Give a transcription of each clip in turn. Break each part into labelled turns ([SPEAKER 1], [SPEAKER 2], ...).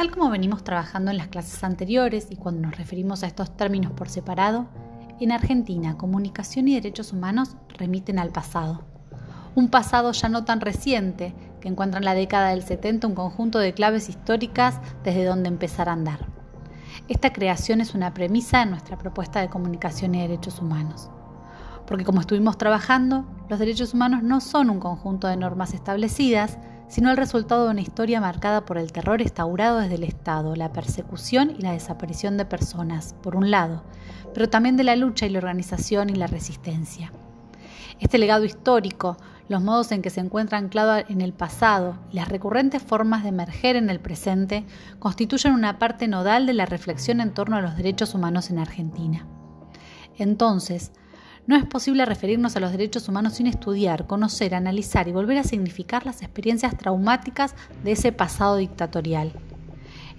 [SPEAKER 1] Tal como venimos trabajando en las clases anteriores y cuando nos referimos a estos términos por separado, en Argentina comunicación y derechos humanos remiten al pasado. Un pasado ya no tan reciente, que encuentra en la década del 70 un conjunto de claves históricas desde donde empezar a andar. Esta creación es una premisa en nuestra propuesta de comunicación y derechos humanos. Porque como estuvimos trabajando, los derechos humanos no son un conjunto de normas establecidas, sino el resultado de una historia marcada por el terror instaurado desde el Estado, la persecución y la desaparición de personas, por un lado, pero también de la lucha y la organización y la resistencia. Este legado histórico, los modos en que se encuentra anclado en el pasado y las recurrentes formas de emerger en el presente constituyen una parte nodal de la reflexión en torno a los derechos humanos en Argentina. Entonces, no es posible referirnos a los derechos humanos sin estudiar, conocer, analizar y volver a significar las experiencias traumáticas de ese pasado dictatorial.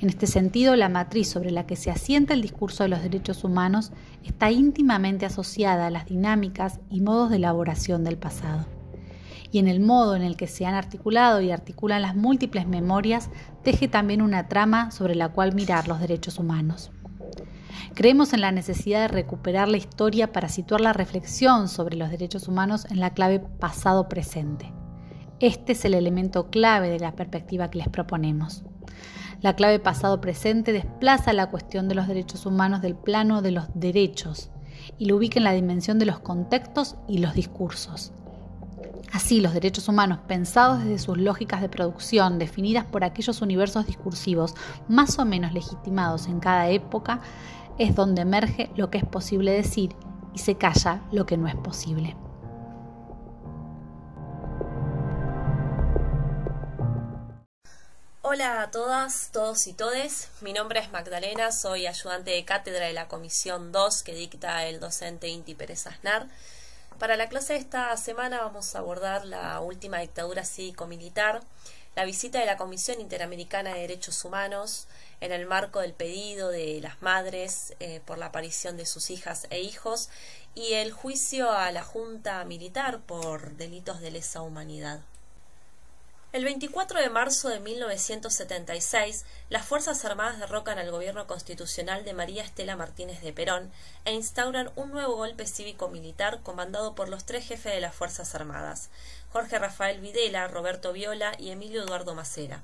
[SPEAKER 1] En este sentido, la matriz sobre la que se asienta el discurso de los derechos humanos está íntimamente asociada a las dinámicas y modos de elaboración del pasado. Y en el modo en el que se han articulado y articulan las múltiples memorias, teje también una trama sobre la cual mirar los derechos humanos. Creemos en la necesidad de recuperar la historia para situar la reflexión sobre los derechos humanos en la clave pasado-presente. Este es el elemento clave de la perspectiva que les proponemos. La clave pasado-presente desplaza la cuestión de los derechos humanos del plano de los derechos y lo ubica en la dimensión de los contextos y los discursos. Así, los derechos humanos, pensados desde sus lógicas de producción, definidas por aquellos universos discursivos más o menos legitimados en cada época, es donde emerge lo que es posible decir y se calla lo que no es posible.
[SPEAKER 2] Hola a todas, todos y todes. Mi nombre es Magdalena, soy ayudante de cátedra de la Comisión 2 que dicta el docente Inti Pérez Aznar. Para la clase de esta semana vamos a abordar la última dictadura cívico-militar, la visita de la Comisión Interamericana de Derechos Humanos en el marco del pedido de las madres eh, por la aparición de sus hijas e hijos y el juicio a la Junta Militar por delitos de lesa humanidad. El 24 de marzo de 1976, las Fuerzas Armadas derrocan al gobierno constitucional de María Estela Martínez de Perón e instauran un nuevo golpe cívico-militar comandado por los tres jefes de las Fuerzas Armadas, Jorge Rafael Videla, Roberto Viola y Emilio Eduardo Macera.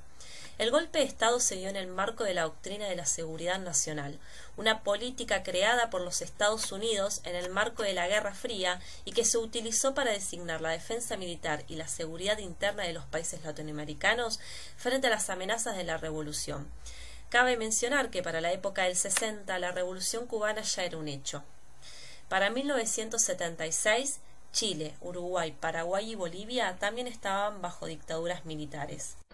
[SPEAKER 2] El golpe de Estado se dio en el marco de la doctrina de la seguridad nacional, una política creada por los Estados Unidos en el marco de la Guerra Fría y que se utilizó para designar la defensa militar y la seguridad interna de los países latinoamericanos frente a las amenazas de la revolución. Cabe mencionar que para la época del 60 la revolución cubana ya era un hecho. Para 1976 Chile, Uruguay, Paraguay y Bolivia también estaban bajo dictaduras militares.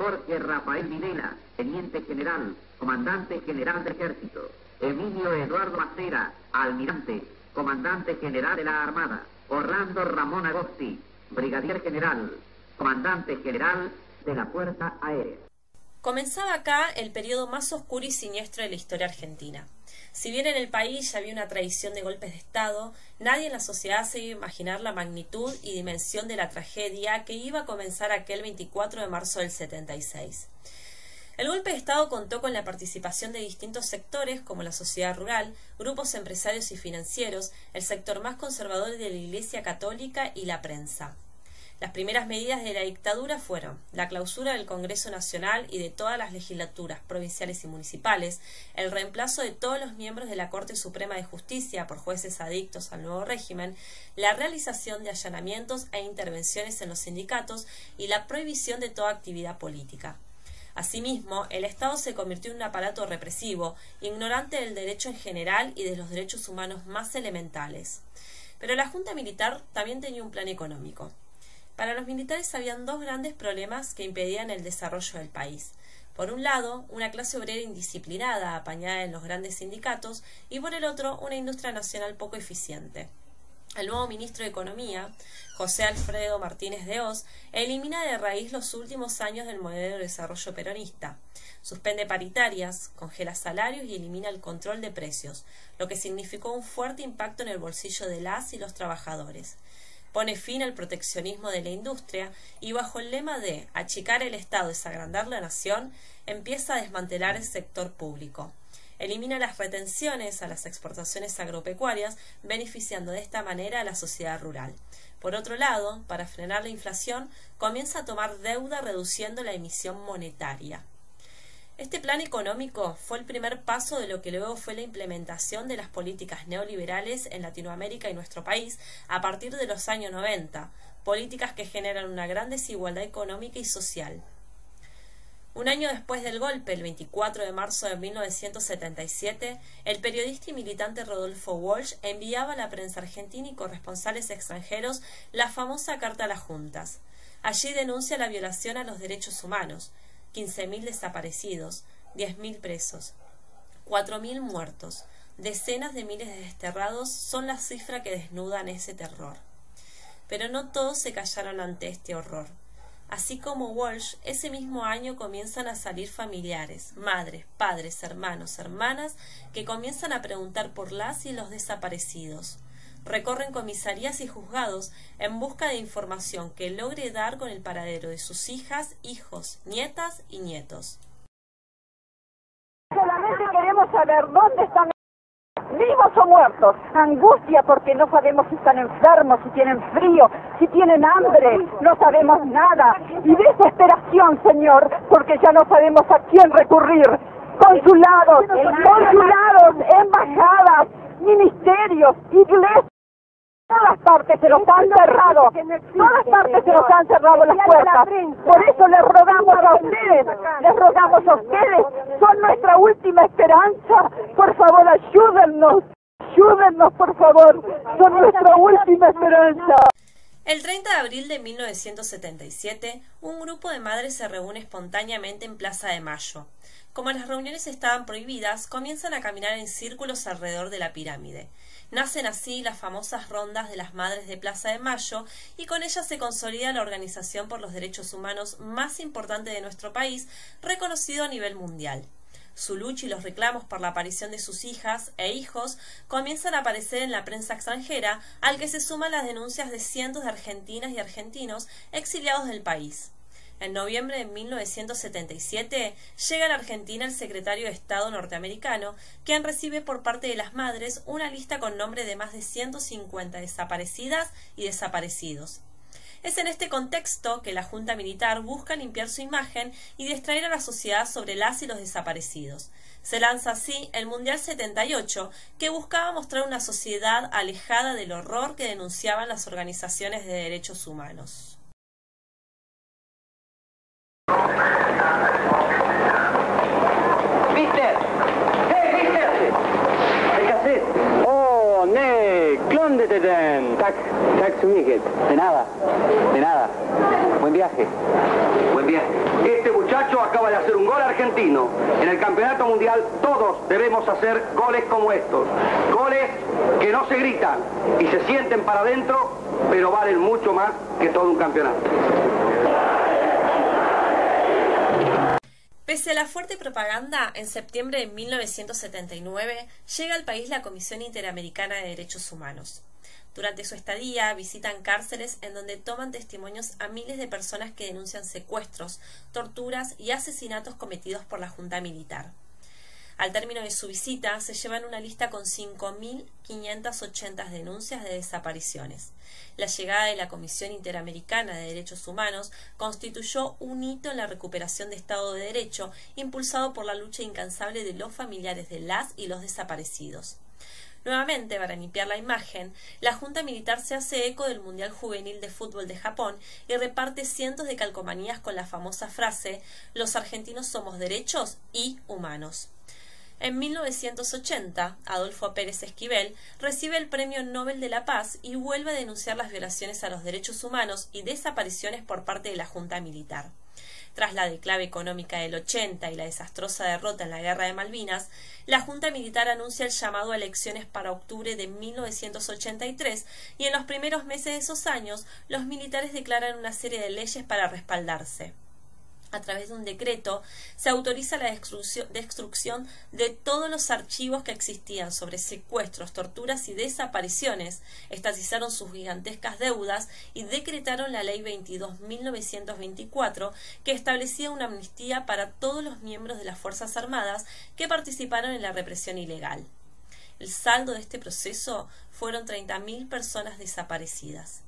[SPEAKER 3] Jorge Rafael Videla, Teniente General, Comandante General del Ejército. Emilio Eduardo Macera, Almirante, Comandante General de la Armada. Orlando Ramón Agosti, Brigadier General, Comandante General de la Fuerza Aérea.
[SPEAKER 2] Comenzaba acá el periodo más oscuro y siniestro de la historia argentina. Si bien en el país ya había una tradición de golpes de Estado, nadie en la sociedad se iba a imaginar la magnitud y dimensión de la tragedia que iba a comenzar aquel 24 de marzo del 76. El golpe de Estado contó con la participación de distintos sectores como la sociedad rural, grupos empresarios y financieros, el sector más conservador de la Iglesia Católica y la prensa. Las primeras medidas de la dictadura fueron la clausura del Congreso Nacional y de todas las legislaturas provinciales y municipales, el reemplazo de todos los miembros de la Corte Suprema de Justicia por jueces adictos al nuevo régimen, la realización de allanamientos e intervenciones en los sindicatos y la prohibición de toda actividad política. Asimismo, el Estado se convirtió en un aparato represivo, ignorante del derecho en general y de los derechos humanos más elementales. Pero la Junta Militar también tenía un plan económico. Para los militares habían dos grandes problemas que impedían el desarrollo del país. Por un lado, una clase obrera indisciplinada, apañada en los grandes sindicatos, y por el otro, una industria nacional poco eficiente. El nuevo ministro de Economía, José Alfredo Martínez de Oz, elimina de raíz los últimos años del modelo de desarrollo peronista. Suspende paritarias, congela salarios y elimina el control de precios, lo que significó un fuerte impacto en el bolsillo de las y los trabajadores. Pone fin al proteccionismo de la industria y bajo el lema de achicar el Estado, desagrandar la nación, empieza a desmantelar el sector público elimina las retenciones a las exportaciones agropecuarias, beneficiando de esta manera a la sociedad rural. Por otro lado, para frenar la inflación, comienza a tomar deuda reduciendo la emisión monetaria. Este plan económico fue el primer paso de lo que luego fue la implementación de las políticas neoliberales en Latinoamérica y nuestro país a partir de los años 90, políticas que generan una gran desigualdad económica y social. Un año después del golpe, el 24 de marzo de 1977, el periodista y militante Rodolfo Walsh enviaba a la prensa argentina y corresponsales extranjeros la famosa Carta a las Juntas. Allí denuncia la violación a los derechos humanos, 15.000 desaparecidos, 10.000 presos, 4.000 muertos, decenas de miles de desterrados son la cifra que desnudan ese terror. Pero no todos se callaron ante este horror. Así como Walsh, ese mismo año comienzan a salir familiares, madres, padres, hermanos, hermanas, que comienzan a preguntar por las y los desaparecidos. Recorren comisarías y juzgados en busca de información que logre dar con el paradero de sus hijas, hijos, nietas y nietos.
[SPEAKER 4] Solamente queremos saber dónde están vivos o muertos. Angustia porque no sabemos si están enfermos, si tienen frío, si tienen hambre, no sabemos nada. Y desesperación, Señor, porque ya no sabemos a quién recurrir. Consulados, consulados, embajadas, ministerios, iglesias. Todas partes se los han cerrado, todas partes se los han cerrado las puertas. Por eso les rogamos a ustedes, les rogamos a ustedes, son nuestra última esperanza. Por favor, ayúdennos, ayúdennos, por favor, son nuestra última esperanza.
[SPEAKER 2] El 30 de abril de 1977, un grupo de madres se reúne espontáneamente en Plaza de Mayo. Como las reuniones estaban prohibidas, comienzan a caminar en círculos alrededor de la pirámide. Nacen así las famosas rondas de las Madres de Plaza de Mayo y con ellas se consolida la organización por los derechos humanos más importante de nuestro país, reconocido a nivel mundial. Su lucha y los reclamos por la aparición de sus hijas e hijos comienzan a aparecer en la prensa extranjera, al que se suman las denuncias de cientos de argentinas y argentinos exiliados del país. En noviembre de 1977 llega a la Argentina el secretario de Estado norteamericano, quien recibe por parte de las madres una lista con nombre de más de 150 desaparecidas y desaparecidos. Es en este contexto que la Junta Militar busca limpiar su imagen y distraer a la sociedad sobre las y los desaparecidos. Se lanza así el Mundial 78, que buscaba mostrar una sociedad alejada del horror que denunciaban las organizaciones de derechos humanos.
[SPEAKER 5] Så mycket. De nada, de nada. Buen viaje.
[SPEAKER 6] Buen viaje. Este muchacho acaba de hacer un gol argentino. En el campeonato mundial todos debemos hacer goles como estos. Goles que no se gritan y se sienten para adentro, pero valen mucho más que todo un campeonato.
[SPEAKER 2] Pese a la fuerte propaganda, en septiembre de 1979 llega al país la Comisión Interamericana de Derechos Humanos. Durante su estadía visitan cárceles en donde toman testimonios a miles de personas que denuncian secuestros, torturas y asesinatos cometidos por la Junta Militar. Al término de su visita, se llevan una lista con 5.580 denuncias de desapariciones. La llegada de la Comisión Interamericana de Derechos Humanos constituyó un hito en la recuperación de Estado de Derecho, impulsado por la lucha incansable de los familiares de las y los desaparecidos. Nuevamente, para limpiar la imagen, la Junta Militar se hace eco del Mundial Juvenil de Fútbol de Japón y reparte cientos de calcomanías con la famosa frase Los argentinos somos derechos y humanos. En 1980, Adolfo Pérez Esquivel recibe el Premio Nobel de la Paz y vuelve a denunciar las violaciones a los derechos humanos y desapariciones por parte de la Junta Militar. Tras la declave económica del 80 y la desastrosa derrota en la Guerra de Malvinas, la Junta Militar anuncia el llamado a elecciones para octubre de 1983 y en los primeros meses de esos años los militares declaran una serie de leyes para respaldarse a través de un decreto, se autoriza la destrucción de todos los archivos que existían sobre secuestros, torturas y desapariciones, estatizaron sus gigantescas deudas y decretaron la Ley 22.924 que establecía una amnistía para todos los miembros de las Fuerzas Armadas que participaron en la represión ilegal. El saldo de este proceso fueron 30.000 personas desaparecidas.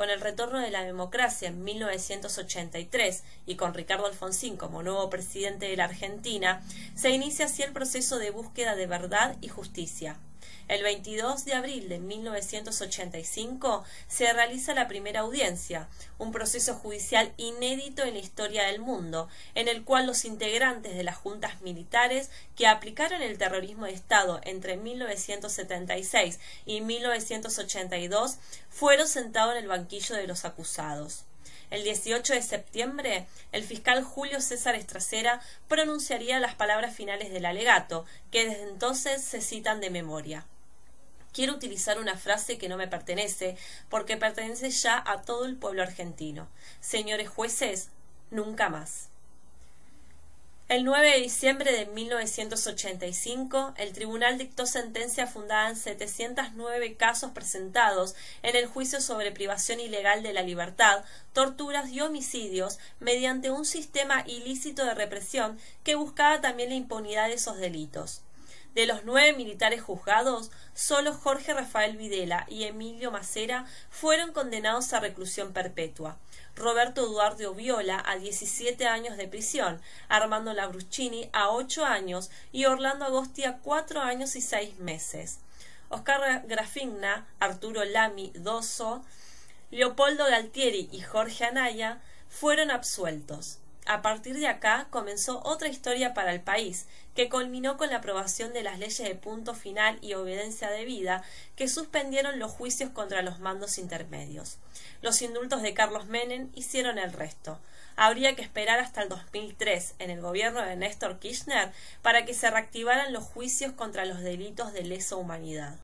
[SPEAKER 2] Con el retorno de la democracia en 1983 y con Ricardo Alfonsín como nuevo presidente de la Argentina, se inicia así el proceso de búsqueda de verdad y justicia. El 22 de abril de 1985 se realiza la primera audiencia, un proceso judicial inédito en la historia del mundo, en el cual los integrantes de las juntas militares que aplicaron el terrorismo de Estado entre 1976 y 1982 fueron sentados en el banquillo de los acusados. El 18 de septiembre, el fiscal Julio César Estracera pronunciaría las palabras finales del alegato, que desde entonces se citan de memoria. Quiero utilizar una frase que no me pertenece, porque pertenece ya a todo el pueblo argentino. Señores jueces, nunca más. El 9 de diciembre de 1985, el tribunal dictó sentencia fundada en 709 casos presentados en el juicio sobre privación ilegal de la libertad, torturas y homicidios mediante un sistema ilícito de represión que buscaba también la impunidad de esos delitos. De los nueve militares juzgados, solo Jorge Rafael Videla y Emilio Macera fueron condenados a reclusión perpetua. Roberto Eduardo Viola a 17 años de prisión, Armando Labruccini a 8 años y Orlando Agosti a 4 años y 6 meses. Oscar Grafigna, Arturo Lami Doso, Leopoldo Galtieri y Jorge Anaya fueron absueltos. A partir de acá comenzó otra historia para el país, que culminó con la aprobación de las leyes de punto final y obediencia debida que suspendieron los juicios contra los mandos intermedios. Los indultos de Carlos Menem hicieron el resto. Habría que esperar hasta el 2003, en el gobierno de Néstor Kirchner, para que se reactivaran los juicios contra los delitos de lesa humanidad.